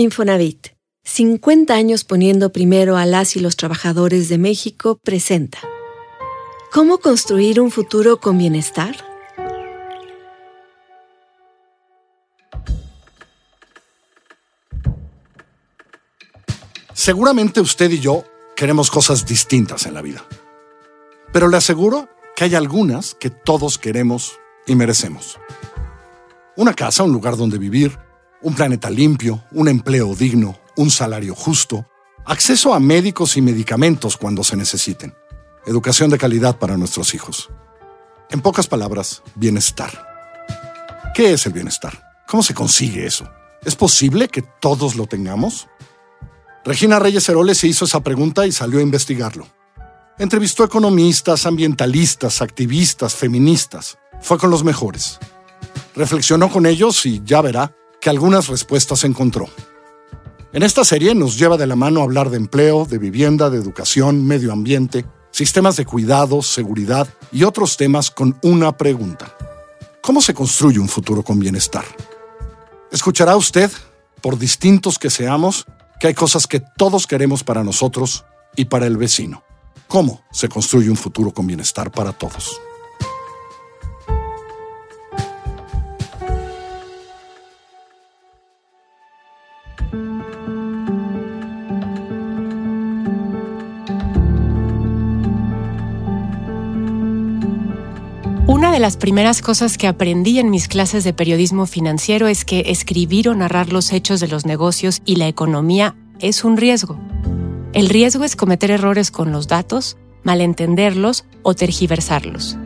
Infonavit, 50 años poniendo primero a las y los trabajadores de México, presenta. ¿Cómo construir un futuro con bienestar? Seguramente usted y yo queremos cosas distintas en la vida. Pero le aseguro que hay algunas que todos queremos y merecemos. Una casa, un lugar donde vivir, un planeta limpio, un empleo digno, un salario justo, acceso a médicos y medicamentos cuando se necesiten, educación de calidad para nuestros hijos. En pocas palabras, bienestar. ¿Qué es el bienestar? ¿Cómo se consigue eso? ¿Es posible que todos lo tengamos? Regina Reyes Heroles se hizo esa pregunta y salió a investigarlo. Entrevistó economistas, ambientalistas, activistas, feministas. Fue con los mejores. Reflexionó con ellos y ya verá que algunas respuestas encontró. En esta serie nos lleva de la mano a hablar de empleo, de vivienda, de educación, medio ambiente, sistemas de cuidado, seguridad y otros temas con una pregunta. ¿Cómo se construye un futuro con bienestar? Escuchará usted, por distintos que seamos, que hay cosas que todos queremos para nosotros y para el vecino. ¿Cómo se construye un futuro con bienestar para todos? Una de las primeras cosas que aprendí en mis clases de periodismo financiero es que escribir o narrar los hechos de los negocios y la economía es un riesgo. El riesgo es cometer errores con los datos, malentenderlos o tergiversarlos.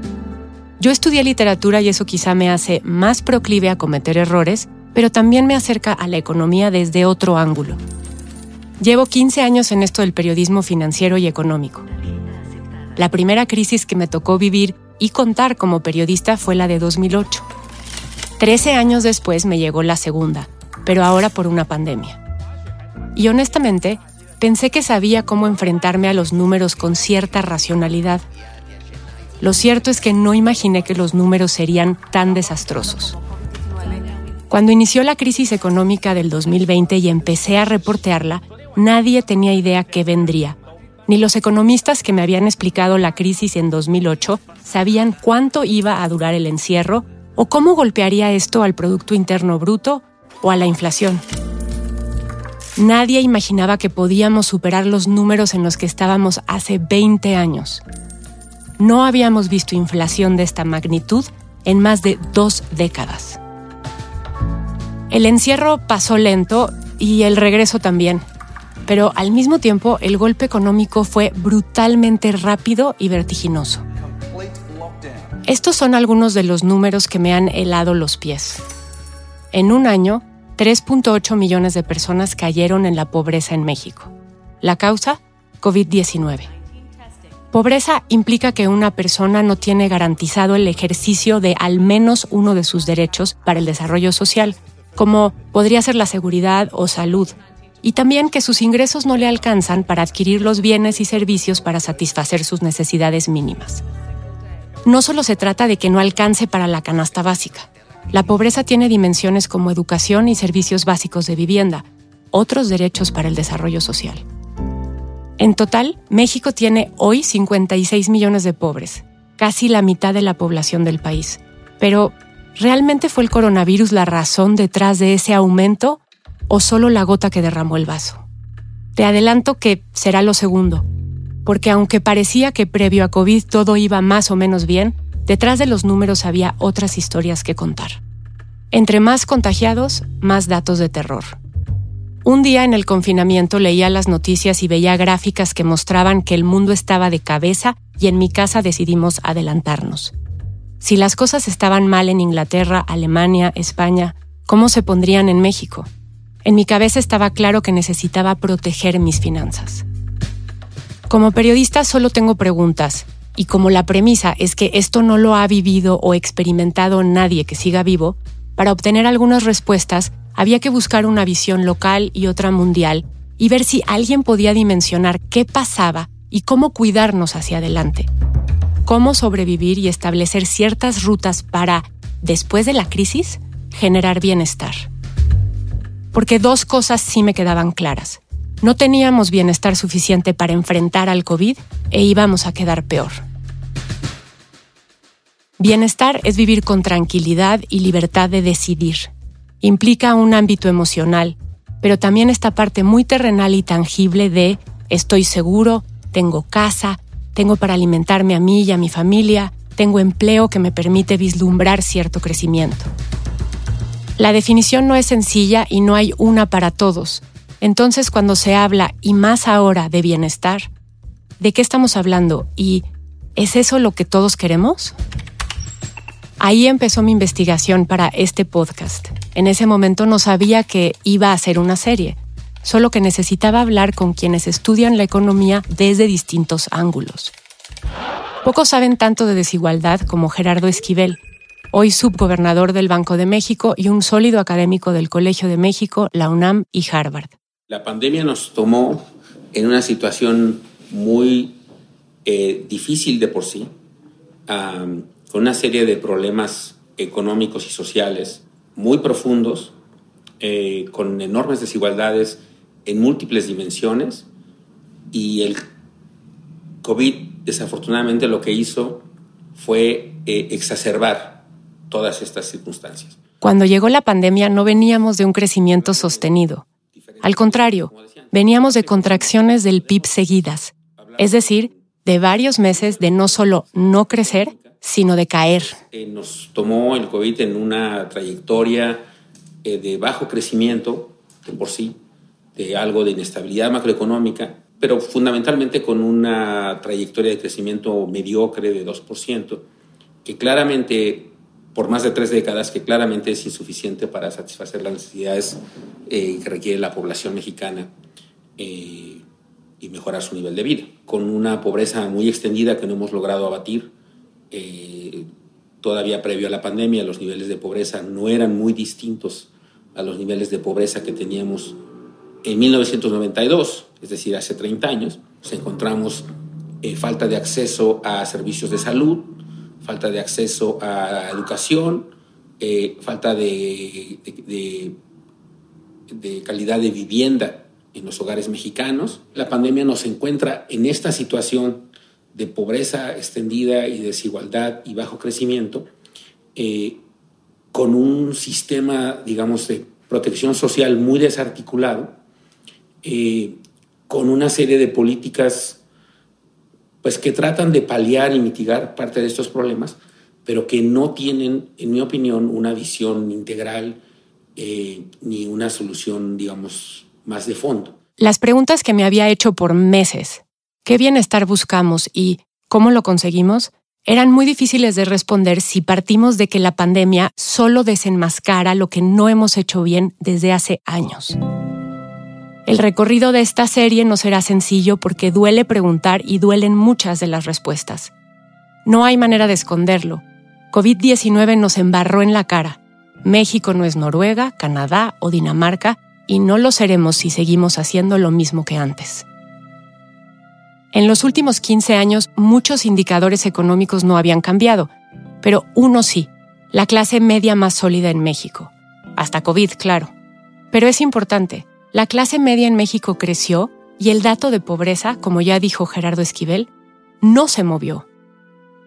Yo estudié literatura y eso quizá me hace más proclive a cometer errores, pero también me acerca a la economía desde otro ángulo. Llevo 15 años en esto del periodismo financiero y económico. La primera crisis que me tocó vivir y contar como periodista fue la de 2008. Trece años después me llegó la segunda, pero ahora por una pandemia. Y honestamente, pensé que sabía cómo enfrentarme a los números con cierta racionalidad. Lo cierto es que no imaginé que los números serían tan desastrosos. Cuando inició la crisis económica del 2020 y empecé a reportearla, nadie tenía idea qué vendría ni los economistas que me habían explicado la crisis en 2008 sabían cuánto iba a durar el encierro o cómo golpearía esto al Producto Interno Bruto o a la inflación. Nadie imaginaba que podíamos superar los números en los que estábamos hace 20 años. No habíamos visto inflación de esta magnitud en más de dos décadas. El encierro pasó lento y el regreso también pero al mismo tiempo el golpe económico fue brutalmente rápido y vertiginoso. Estos son algunos de los números que me han helado los pies. En un año, 3.8 millones de personas cayeron en la pobreza en México. La causa, COVID-19. Pobreza implica que una persona no tiene garantizado el ejercicio de al menos uno de sus derechos para el desarrollo social, como podría ser la seguridad o salud, y también que sus ingresos no le alcanzan para adquirir los bienes y servicios para satisfacer sus necesidades mínimas. No solo se trata de que no alcance para la canasta básica. La pobreza tiene dimensiones como educación y servicios básicos de vivienda, otros derechos para el desarrollo social. En total, México tiene hoy 56 millones de pobres, casi la mitad de la población del país. Pero, ¿realmente fue el coronavirus la razón detrás de ese aumento o solo la gota que derramó el vaso. Te adelanto que será lo segundo, porque aunque parecía que previo a COVID todo iba más o menos bien, detrás de los números había otras historias que contar. Entre más contagiados, más datos de terror. Un día en el confinamiento leía las noticias y veía gráficas que mostraban que el mundo estaba de cabeza y en mi casa decidimos adelantarnos. Si las cosas estaban mal en Inglaterra, Alemania, España, ¿cómo se pondrían en México? En mi cabeza estaba claro que necesitaba proteger mis finanzas. Como periodista solo tengo preguntas, y como la premisa es que esto no lo ha vivido o experimentado nadie que siga vivo, para obtener algunas respuestas había que buscar una visión local y otra mundial y ver si alguien podía dimensionar qué pasaba y cómo cuidarnos hacia adelante. Cómo sobrevivir y establecer ciertas rutas para, después de la crisis, generar bienestar. Porque dos cosas sí me quedaban claras. No teníamos bienestar suficiente para enfrentar al COVID e íbamos a quedar peor. Bienestar es vivir con tranquilidad y libertad de decidir. Implica un ámbito emocional, pero también esta parte muy terrenal y tangible de estoy seguro, tengo casa, tengo para alimentarme a mí y a mi familia, tengo empleo que me permite vislumbrar cierto crecimiento. La definición no es sencilla y no hay una para todos. Entonces, cuando se habla, y más ahora, de bienestar, ¿de qué estamos hablando? ¿Y es eso lo que todos queremos? Ahí empezó mi investigación para este podcast. En ese momento no sabía que iba a ser una serie, solo que necesitaba hablar con quienes estudian la economía desde distintos ángulos. Pocos saben tanto de desigualdad como Gerardo Esquivel, hoy subgobernador del Banco de México y un sólido académico del Colegio de México, la UNAM y Harvard. La pandemia nos tomó en una situación muy eh, difícil de por sí, con una serie de problemas económicos y sociales muy profundos, eh, con enormes desigualdades en múltiples dimensiones, y el COVID desafortunadamente lo que hizo fue eh, exacerbar todas estas circunstancias. Cuando llegó la pandemia no veníamos de un crecimiento sostenido. Al contrario, veníamos de contracciones del PIB seguidas, es decir, de varios meses de no solo no crecer, sino de caer. Eh, nos tomó el COVID en una trayectoria eh, de bajo crecimiento, de por sí, de algo de inestabilidad macroeconómica, pero fundamentalmente con una trayectoria de crecimiento mediocre de 2%, que claramente por más de tres décadas, que claramente es insuficiente para satisfacer las necesidades eh, que requiere la población mexicana eh, y mejorar su nivel de vida. Con una pobreza muy extendida que no hemos logrado abatir, eh, todavía previo a la pandemia, los niveles de pobreza no eran muy distintos a los niveles de pobreza que teníamos en 1992, es decir, hace 30 años. Nos encontramos falta de acceso a servicios de salud, falta de acceso a educación, eh, falta de, calidad de vivienda en los hogares mexicanos. La pandemia nos encuentra en esta situación de pobreza extendida y desigualdad y bajo crecimiento, eh, con un sistema, digamos, de protección social muy desarticulado, eh, con una serie de políticas pues que tratan de paliar y mitigar parte de estos problemas, pero que no tienen, en mi opinión, una visión integral eh, ni una solución, digamos, más de fondo. Las preguntas que me había hecho por meses, ¿qué bienestar buscamos y cómo lo conseguimos? eran muy difíciles de responder si partimos de que la pandemia solo desenmascara lo que no hemos hecho bien desde hace años. El recorrido de esta serie no será sencillo porque duele preguntar y duelen muchas de las respuestas. No hay manera de esconderlo. COVID-19 nos embarró en la cara. México no es Noruega, Canadá o Dinamarca y no lo seremos si seguimos haciendo lo mismo que antes. En los últimos 15 años muchos indicadores económicos no habían cambiado, pero uno sí, la clase media más sólida en México. Hasta COVID, claro. Pero es importante, la clase media en México creció y el dato de pobreza, como ya dijo Gerardo Esquivel, no se movió.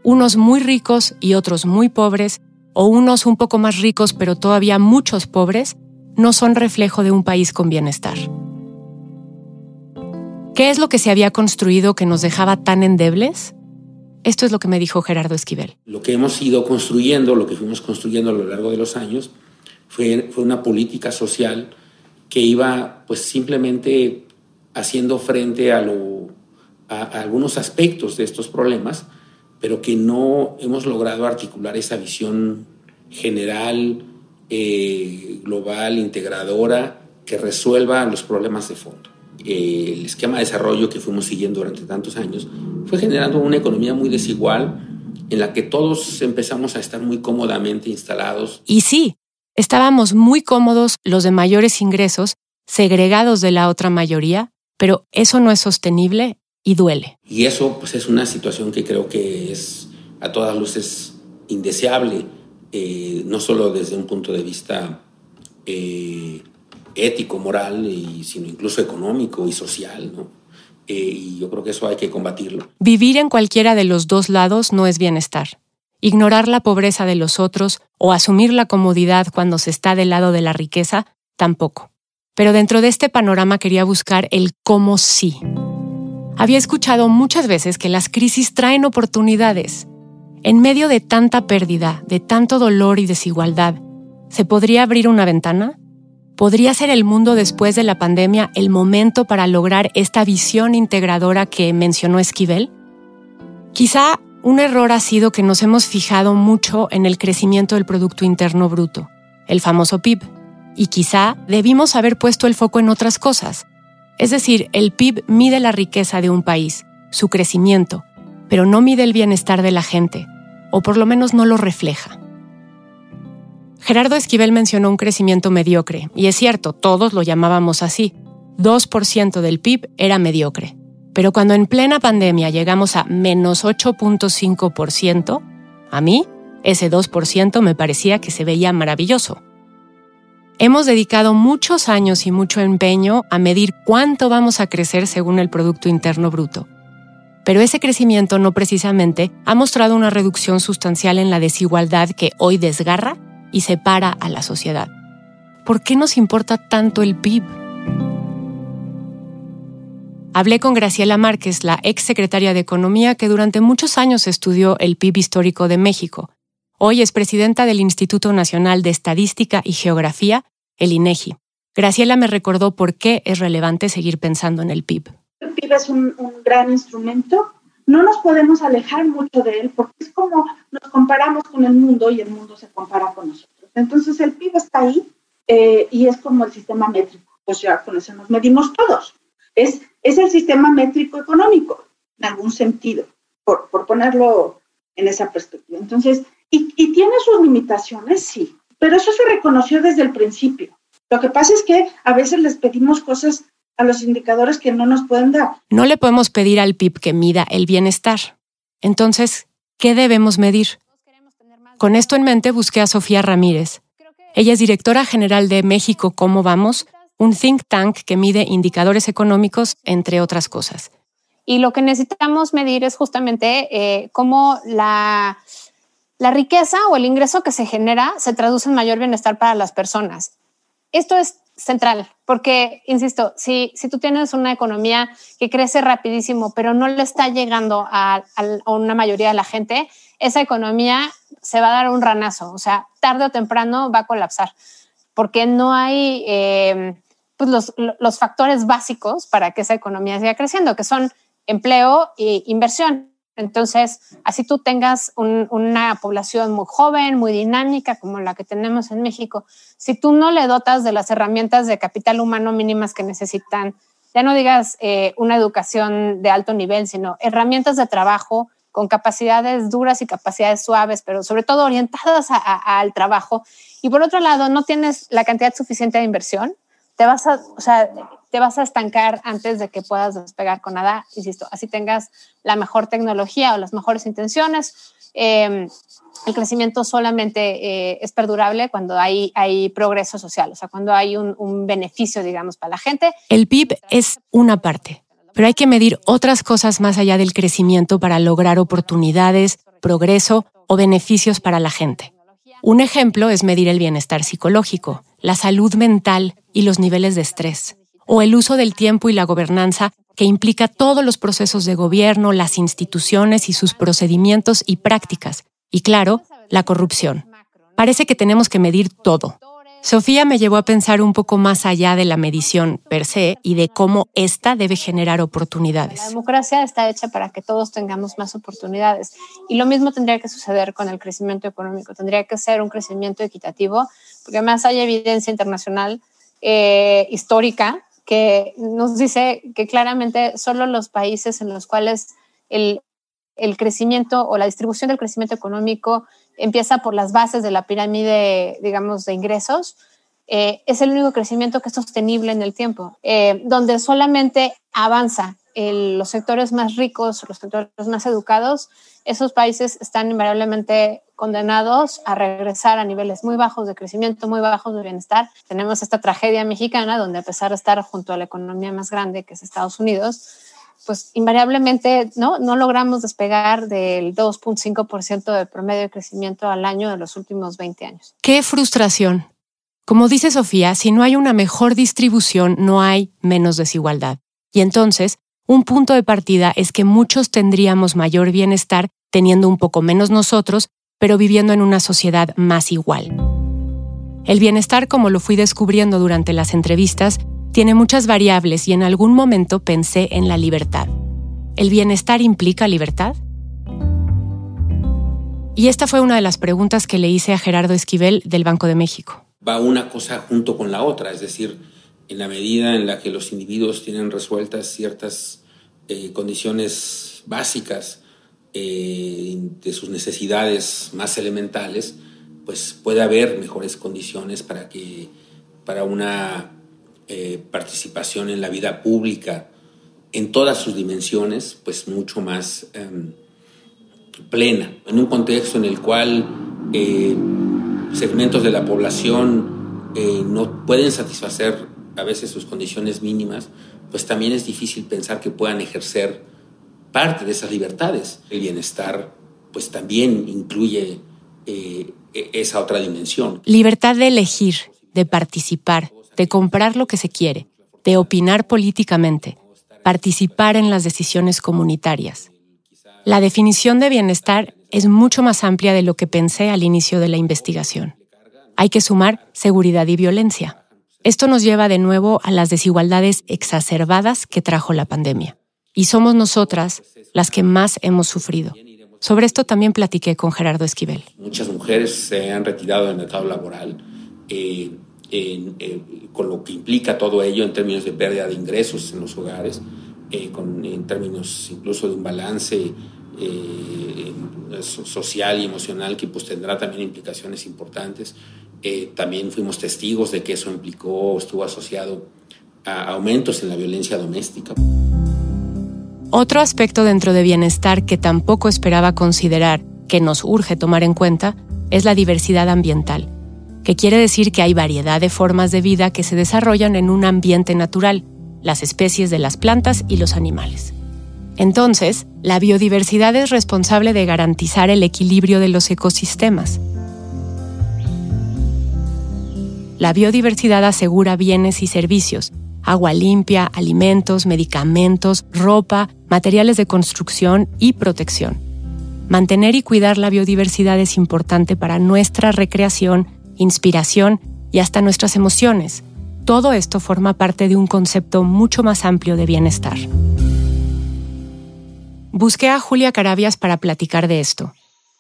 Unos muy ricos y otros muy pobres, o unos un poco más ricos pero todavía muchos pobres, no son reflejo de un país con bienestar. ¿Qué es lo que se había construido que nos dejaba tan endebles? Esto es lo que me dijo Gerardo Esquivel. Lo que hemos ido construyendo, lo que fuimos construyendo a lo largo de los años, fue, fue una política social que iba pues simplemente haciendo frente a, algunos aspectos de estos problemas, pero que no hemos logrado articular esa visión general, eh, global, integradora, que resuelva los problemas de fondo. el esquema de desarrollo que fuimos siguiendo durante tantos años fue generando una economía muy desigual en la que todos empezamos a estar muy cómodamente instalados. Y sí, Estábamos muy cómodos los de mayores ingresos, segregados de la otra mayoría, pero eso no es sostenible y duele. Y eso pues, es una situación que creo que es a todas luces indeseable, eh, no solo desde un punto de vista eh, ético, moral, y, sino incluso económico y social, ¿no? Eh, y yo creo que eso hay que combatirlo. Vivir en cualquiera de los dos lados no es bienestar. Ignorar la pobreza de los otros o asumir la comodidad cuando se está del lado de la riqueza, tampoco. Pero dentro de este panorama quería buscar el cómo sí. Había escuchado muchas veces que las crisis traen oportunidades. En medio de tanta pérdida, de tanto dolor y desigualdad, ¿se podría abrir una ventana? ¿Podría ser el mundo después de la pandemia el momento para lograr esta visión integradora que mencionó Esquivel? Quizá un error ha sido que nos hemos fijado mucho en el crecimiento del Producto Interno Bruto, el famoso PIB, y quizá debimos haber puesto el foco en otras cosas. Es decir, el PIB mide la riqueza de un país, su crecimiento, pero no mide el bienestar de la gente, o por lo menos no lo refleja. Gerardo Esquivel mencionó un crecimiento mediocre, y es cierto, todos lo llamábamos así. 2% del PIB era mediocre. Pero cuando en plena pandemia llegamos a menos 8.5%, a mí ese 2% me parecía que se veía maravilloso. Hemos dedicado muchos años y mucho empeño a medir cuánto vamos a crecer según el Producto Interno Bruto. Pero ese crecimiento no precisamente ha mostrado una reducción sustancial en la desigualdad que hoy desgarra y separa a la sociedad. ¿Por qué nos importa tanto el PIB? Hablé con Graciela Márquez, la ex secretaria de Economía que durante muchos años estudió el PIB histórico de México. Hoy es presidenta del Instituto Nacional de Estadística y Geografía, el INEGI. Graciela me recordó por qué es relevante seguir pensando en el PIB. El PIB es un, un gran instrumento no nos podemos alejar mucho de él porque es como nos comparamos con el mundo y el mundo se compara con nosotros. Entonces el PIB está ahí eh, y es como el sistema métrico, pues ya con nos medimos todos. Es, es el sistema métrico económico, en algún sentido, por, ponerlo en esa perspectiva. Entonces, y, y tiene sus limitaciones, sí, pero eso se reconoció desde el principio. Lo que pasa es que a veces les pedimos cosas a los indicadores que no nos pueden dar. No le podemos pedir al PIB que mida el bienestar. Entonces, ¿qué debemos medir? Con esto en mente busqué a Sofía Ramírez. Ella es directora general de México Cómo Vamos, un think tank que mide indicadores económicos, entre otras cosas. Y lo que necesitamos medir es justamente eh, cómo la, la riqueza o el ingreso que se genera se traduce en mayor bienestar para las personas. Esto es central, porque, insisto, si, si tú tienes una economía que crece rapidísimo, pero no le está llegando a, una mayoría de la gente, esa economía se va a dar un ranazo, o sea, tarde o temprano va a colapsar, porque no hay eh, pues los, los factores básicos para que esa economía siga creciendo, que son empleo e inversión. Entonces, así tú tengas una población muy joven, muy dinámica, como la que tenemos en México, si tú no le dotas de las herramientas de capital humano mínimas que necesitan, ya no digas eh, una educación de alto nivel, sino herramientas de trabajo con capacidades duras y capacidades suaves, pero sobre todo orientadas al trabajo. Y por otro lado, no tienes la cantidad suficiente de inversión, te vas a, o sea, te vas a estancar antes de que puedas despegar con nada. Insisto, así tengas la mejor tecnología o las mejores intenciones. Em, el crecimiento solamente eh, es perdurable cuando hay, hay progreso social, o sea, cuando hay un, un beneficio, digamos, para la gente. El PIB es una parte, pero hay que medir otras cosas más allá del crecimiento para lograr oportunidades, progreso o beneficios para la gente. Un ejemplo es medir el bienestar psicológico, la salud mental y los niveles de estrés o el uso del tiempo y la gobernanza que implica todos los procesos de gobierno, las instituciones y sus procedimientos y prácticas, y claro, la corrupción. Parece que tenemos que medir todo. Sofía me llevó a pensar un poco más allá de la medición per se y de cómo ésta debe generar oportunidades. La democracia está hecha para que todos tengamos más oportunidades y lo mismo tendría que suceder con el crecimiento económico. Tendría que ser un crecimiento equitativo porque además hay evidencia internacional eh, histórica que nos dice que claramente solo los países en los cuales el, el crecimiento o la distribución del crecimiento económico empieza por las bases de la pirámide, digamos, de ingresos, eh, es el único crecimiento que es sostenible en el tiempo, eh, donde solamente avanza los sectores más ricos, los sectores más educados, esos países están invariablemente condenados a regresar a niveles muy bajos de crecimiento, muy bajos de bienestar. Tenemos esta tragedia mexicana donde a pesar de estar junto a la economía más grande que es Estados Unidos, pues invariablemente no, no logramos despegar del 2.5% de promedio de crecimiento al año de los últimos 20 años. Qué frustración. Como dice Sofía, si no hay una mejor distribución, no hay menos desigualdad. Y entonces, un punto de partida es que muchos tendríamos mayor bienestar teniendo un poco menos nosotros, pero viviendo en una sociedad más igual. El bienestar, como lo fui descubriendo durante las entrevistas, tiene muchas variables y en algún momento pensé en la libertad. ¿El bienestar implica libertad? Y esta fue una de las preguntas que le hice a Gerardo Esquivel del Banco de México. Va una cosa junto con la otra, es decir, en la medida en la que los individuos tienen resueltas ciertas eh, condiciones básicas eh, de sus necesidades más elementales, pues puede haber mejores condiciones para que para una eh, participación en la vida pública en todas sus dimensiones, pues mucho más em, plena, en un contexto en el cual segmentos de la población no pueden satisfacer a veces sus condiciones mínimas, pues también es difícil pensar que puedan ejercer parte de esas libertades. El bienestar, pues también incluye eh, e-, esa otra dimensión. Libertad de elegir, de participar, de comprar lo que se quiere, de opinar políticamente, participar en las decisiones comunitarias. La definición de bienestar es mucho más amplia de lo que pensé al inicio de la investigación. Hay que sumar seguridad y violencia. Esto nos lleva de nuevo a las desigualdades exacerbadas que trajo la pandemia y somos nosotras las que más hemos sufrido. Sobre esto también platiqué con Gerardo Esquivel. Muchas mujeres se han retirado del mercado laboral eh, eh, con lo que implica todo ello en términos de pérdida de ingresos en los hogares, eh, en términos incluso de un balance social y emocional que pues tendrá también implicaciones importantes. también fuimos testigos de que eso implicó, estuvo asociado a aumentos en la violencia doméstica. Otro aspecto dentro de bienestar que tampoco esperaba considerar, que nos urge tomar en cuenta, es la diversidad ambiental, que quiere decir que hay variedad de formas de vida que se desarrollan en un ambiente natural, las especies de las plantas y los animales. Entonces, la biodiversidad es responsable de garantizar el equilibrio de los ecosistemas. La biodiversidad asegura bienes y servicios, agua limpia, alimentos, medicamentos, ropa, materiales de construcción y protección. Mantener y cuidar la biodiversidad es importante para nuestra recreación, inspiración y hasta nuestras emociones. Todo esto forma parte de un concepto mucho más amplio de bienestar. Busqué a Julia Carabias para platicar de esto.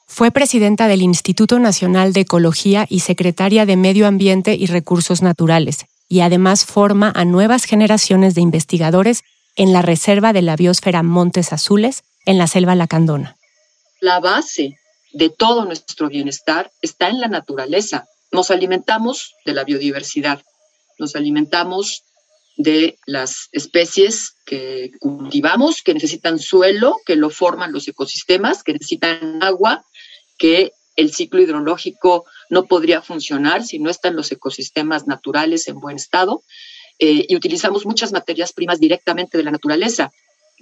Fue presidenta del Instituto Nacional de Ecología y secretaria de Medio Ambiente y Recursos Naturales, y además forma a nuevas generaciones de investigadores en la Reserva de la Biosfera Montes Azules, en la Selva Lacandona. La base de todo nuestro bienestar está en la naturaleza. Nos alimentamos de la biodiversidad, nos alimentamos de las especies que cultivamos, que necesitan suelo, que lo forman los ecosistemas, que necesitan agua, que el ciclo hidrológico no podría funcionar si no están los ecosistemas naturales en buen estado. Eh, y utilizamos muchas materias primas directamente de la naturaleza.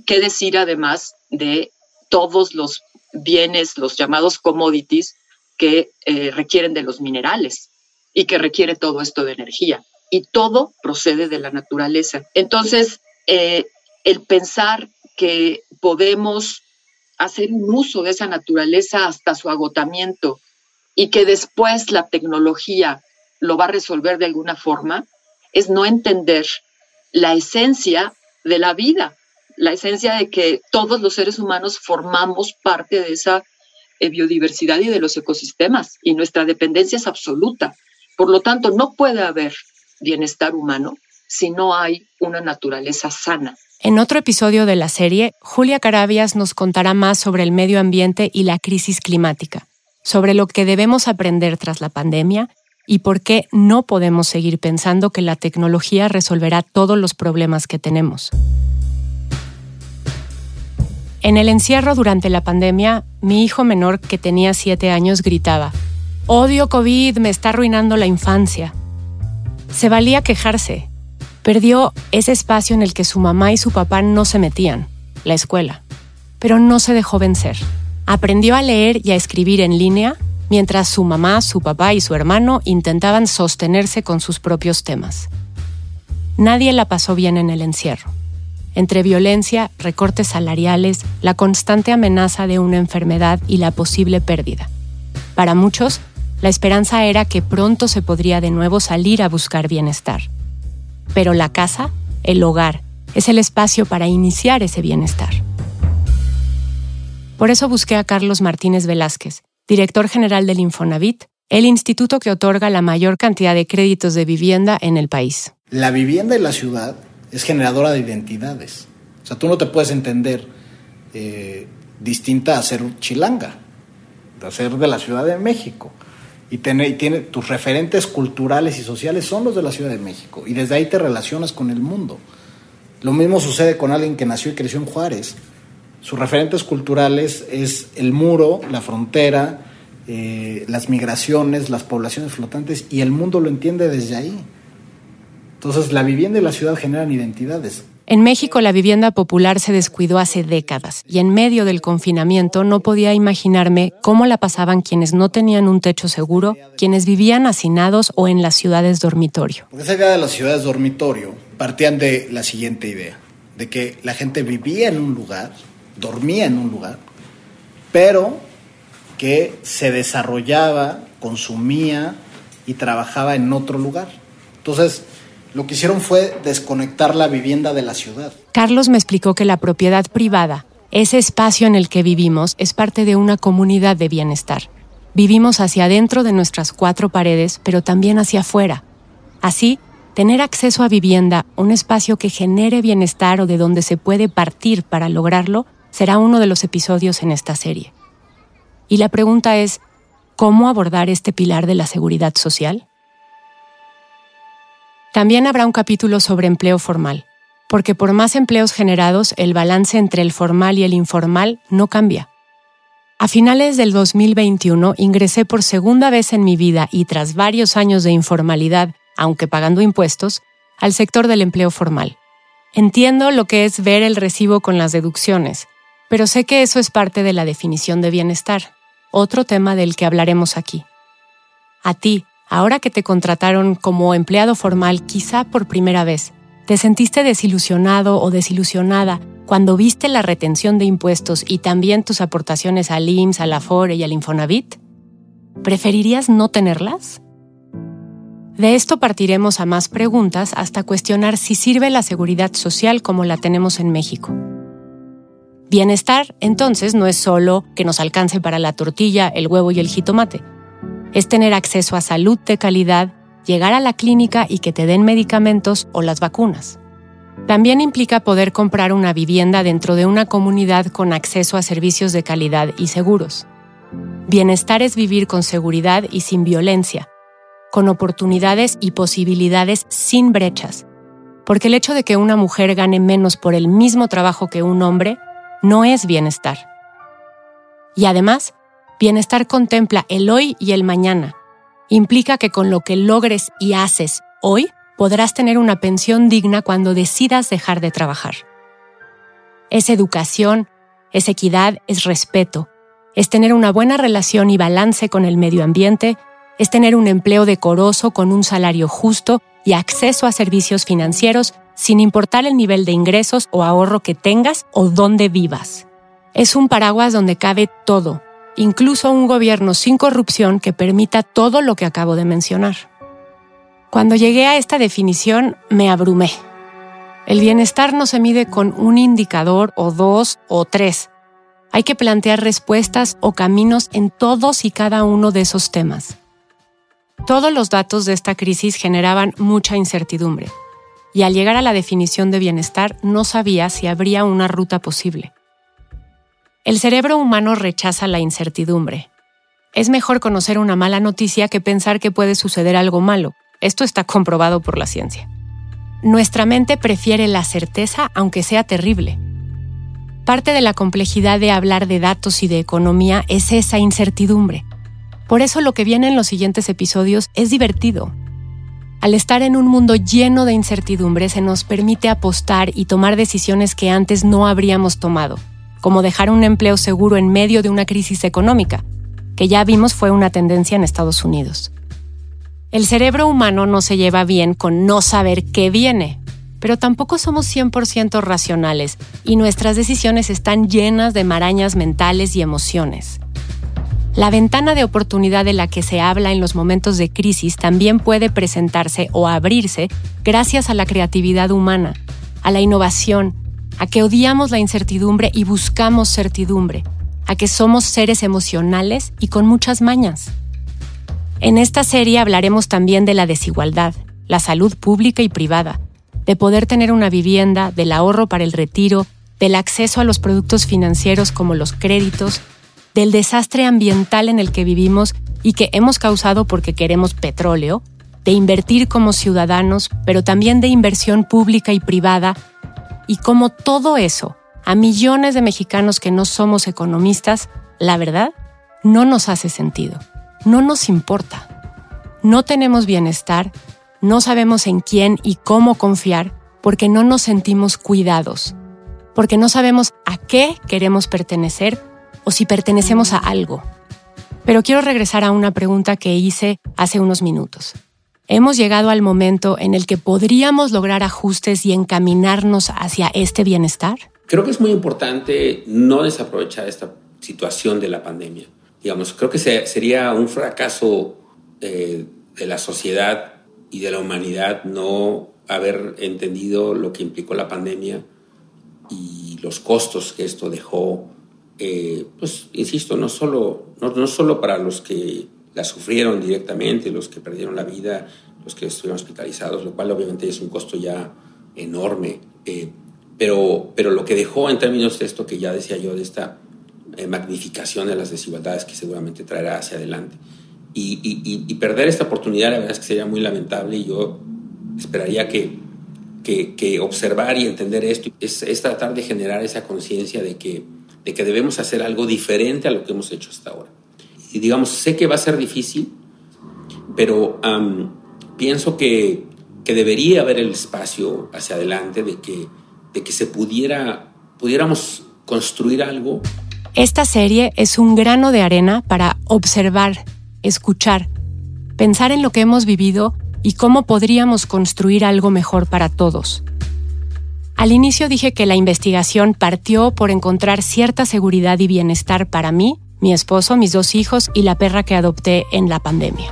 ¿Qué decir además de todos los bienes, los llamados commodities, que eh, requieren de los minerales y que requiere todo esto de energía? Y todo procede de la naturaleza. Entonces, eh, el pensar que podemos hacer un uso de esa naturaleza hasta su agotamiento y que después la tecnología lo va a resolver de alguna forma, es no entender la esencia de la vida, la esencia de que todos los seres humanos formamos parte de esa eh, biodiversidad y de los ecosistemas y nuestra dependencia es absoluta. Por lo tanto, no puede haber bienestar humano si no hay una naturaleza sana. En otro episodio de la serie, Julia Carabias nos contará más sobre el medio ambiente y la crisis climática, sobre lo que debemos aprender tras la pandemia y por qué no podemos seguir pensando que la tecnología resolverá todos los problemas que tenemos. En el encierro durante la pandemia, mi hijo menor, que tenía siete años, gritaba, Odio COVID, me está arruinando la infancia. Se valía quejarse. Perdió ese espacio en el que su mamá y su papá no se metían, la escuela. Pero no se dejó vencer. Aprendió a leer y a escribir en línea mientras su mamá, su papá y su hermano intentaban sostenerse con sus propios temas. Nadie la pasó bien en el encierro. Entre violencia, recortes salariales, la constante amenaza de una enfermedad y la posible pérdida. Para muchos, la esperanza era que pronto se podría de nuevo salir a buscar bienestar. Pero la casa, el hogar, es el espacio para iniciar ese bienestar. Por eso busqué a Carlos Martínez Velázquez, director general del Infonavit, el instituto que otorga la mayor cantidad de créditos de vivienda en el país. La vivienda en la ciudad es generadora de identidades. O sea, tú no te puedes entender eh, distinta a ser chilanga, a ser de la Ciudad de México. Y, tiene, tus referentes culturales y sociales son los de la Ciudad de México. Y desde ahí te relacionas con el mundo. Lo mismo sucede con alguien que nació y creció en Juárez. Sus referentes culturales es el muro, la frontera, eh, las migraciones, las poblaciones flotantes, y el mundo lo entiende desde ahí. Entonces, la vivienda y la ciudad generan identidades. En México la vivienda popular se descuidó hace décadas y en medio del confinamiento no podía imaginarme cómo la pasaban quienes no tenían un techo seguro, quienes vivían hacinados o en las ciudades dormitorio. Porque esa idea de las ciudades dormitorio partían de la siguiente idea, de que la gente vivía en un lugar, dormía en un lugar, pero que se desarrollaba, consumía y trabajaba en otro lugar. Entonces, lo que hicieron fue desconectar la vivienda de la ciudad. Carlos me explicó que la propiedad privada, ese espacio en el que vivimos, es parte de una comunidad de bienestar. Vivimos hacia adentro de nuestras cuatro paredes, pero también hacia afuera. Así, tener acceso a vivienda, un espacio que genere bienestar o de donde se puede partir para lograrlo, será uno de los episodios en esta serie. Y la pregunta es, ¿cómo abordar este pilar de la seguridad social? También habrá un capítulo sobre empleo formal, porque por más empleos generados, el balance entre el formal y el informal no cambia. A finales del 2021 ingresé por segunda vez en mi vida y tras varios años de informalidad, aunque pagando impuestos, al sector del empleo formal. Entiendo lo que es ver el recibo con las deducciones, pero sé que eso es parte de la definición de bienestar, otro tema del que hablaremos aquí. A ti, Ahora que te contrataron como empleado formal, quizá por primera vez, ¿te sentiste desilusionado o desilusionada cuando viste la retención de impuestos y también tus aportaciones al IMSS, al Afore y al Infonavit? ¿Preferirías no tenerlas? De esto partiremos a más preguntas hasta cuestionar si sirve la seguridad social como la tenemos en México. Bienestar, entonces, no es solo que nos alcance para la tortilla, el huevo y el jitomate es tener acceso a salud de calidad, llegar a la clínica y que te den medicamentos o las vacunas. También implica poder comprar una vivienda dentro de una comunidad con acceso a servicios de calidad y seguros. Bienestar es vivir con seguridad y sin violencia, con oportunidades y posibilidades sin brechas, porque el hecho de que una mujer gane menos por el mismo trabajo que un hombre no es bienestar. Y además, Bienestar contempla el hoy y el mañana. Implica que con lo que logres y haces hoy, podrás tener una pensión digna cuando decidas dejar de trabajar. Es educación, es equidad, es respeto, es tener una buena relación y balance con el medio ambiente, es tener un empleo decoroso con un salario justo y acceso a servicios financieros sin importar el nivel de ingresos o ahorro que tengas o dónde vivas. Es un paraguas donde cabe todo, incluso un gobierno sin corrupción que permita todo lo que acabo de mencionar. Cuando llegué a esta definición me abrumé. El bienestar no se mide con un indicador o dos o tres. Hay que plantear respuestas o caminos en todos y cada uno de esos temas. Todos los datos de esta crisis generaban mucha incertidumbre, y al llegar a la definición de bienestar no sabía si habría una ruta posible. El cerebro humano rechaza la incertidumbre. Es mejor conocer una mala noticia que pensar que puede suceder algo malo. Esto está comprobado por la ciencia. Nuestra mente prefiere la certeza aunque sea terrible. Parte de la complejidad de hablar de datos y de economía es esa incertidumbre. Por eso lo que viene en los siguientes episodios es divertido. Al estar en un mundo lleno de incertidumbre se nos permite apostar y tomar decisiones que antes no habríamos tomado, como dejar un empleo seguro en medio de una crisis económica, que ya vimos fue una tendencia en Estados Unidos. El cerebro humano no se lleva bien con no saber qué viene, pero tampoco somos 100% racionales y nuestras decisiones están llenas de marañas mentales y emociones. La ventana de oportunidad de la que se habla en los momentos de crisis también puede presentarse o abrirse gracias a la creatividad humana, a la innovación, a que odiamos la incertidumbre y buscamos certidumbre, a que somos seres emocionales y con muchas mañas. En esta serie hablaremos también de la desigualdad, la salud pública y privada, de poder tener una vivienda, del ahorro para el retiro, del acceso a los productos financieros como los créditos, del desastre ambiental en el que vivimos y que hemos causado porque queremos petróleo, de invertir como ciudadanos, pero también de inversión pública y privada, y como todo eso, a millones de mexicanos que no somos economistas, la verdad, no nos hace sentido, no nos importa. No tenemos bienestar no sabemos en quién y cómo confiar porque no nos sentimos cuidados, porque no sabemos a qué queremos pertenecer o si pertenecemos a algo. Pero quiero regresar a una pregunta que hice hace unos minutos. ¿Hemos llegado al momento en el que podríamos lograr ajustes y encaminarnos hacia este bienestar? Creo que es muy importante no desaprovechar esta situación de la pandemia. Digamos, creo que sería un fracaso eh, de la sociedad y de la humanidad no haber entendido lo que implicó la pandemia y los costos que esto dejó, eh, pues insisto, no solo, no, no, solo para los que la sufrieron directamente, los que perdieron la vida, los que estuvieron hospitalizados, lo cual obviamente es un costo ya enorme, eh, pero, pero lo que dejó en términos de esto que ya decía yo, de esta eh, magnificación de las desigualdades que seguramente traerá hacia adelante. Y, perder esta oportunidad, la verdad es que sería muy lamentable y yo esperaría que, que, observar y entender esto es, es tratar de generar esa conciencia de que, de que debemos hacer algo diferente a lo que hemos hecho hasta ahora. Y digamos, sé que va a ser difícil, pero pienso que, que, debería haber el espacio hacia adelante de que, de que se pudiera, pudiéramos construir algo. Esta serie es un grano de arena para observar escuchar, pensar en lo que hemos vivido y cómo podríamos construir algo mejor para todos. Al inicio dije que la investigación partió por encontrar cierta seguridad y bienestar para mí, mi esposo, mis dos hijos y la perra que adopté en la pandemia.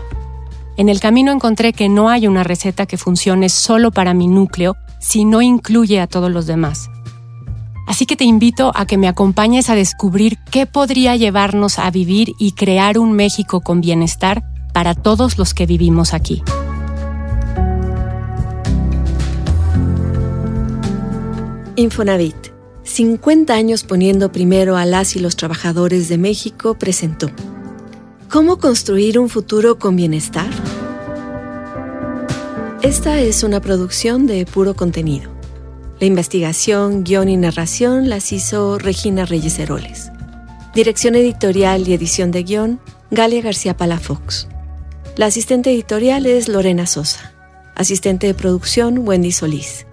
En el camino encontré que no hay una receta que funcione solo para mi núcleo si no incluye a todos los demás. Así que te invito a que me acompañes a descubrir qué podría llevarnos a vivir y crear un México con bienestar para todos los que vivimos aquí. Infonavit, 50 años poniendo primero a las y los trabajadores de México, presentó ¿Cómo construir un futuro con bienestar? Esta es una producción de puro contenido la investigación, guion y narración las hizo Regina Reyes Heroles. Dirección editorial y edición de guion, Galia García Palafox. La asistente editorial es Lorena Sosa. Asistente de producción, Wendy Solís.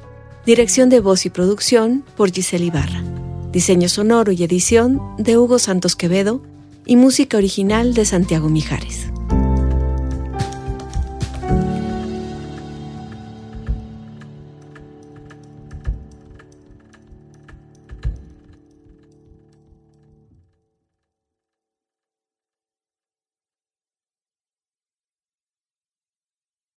Dirección de voz y producción por Giselle Ibarra. Diseño sonoro y edición de Hugo Santos Quevedo y música original de Santiago Mijares.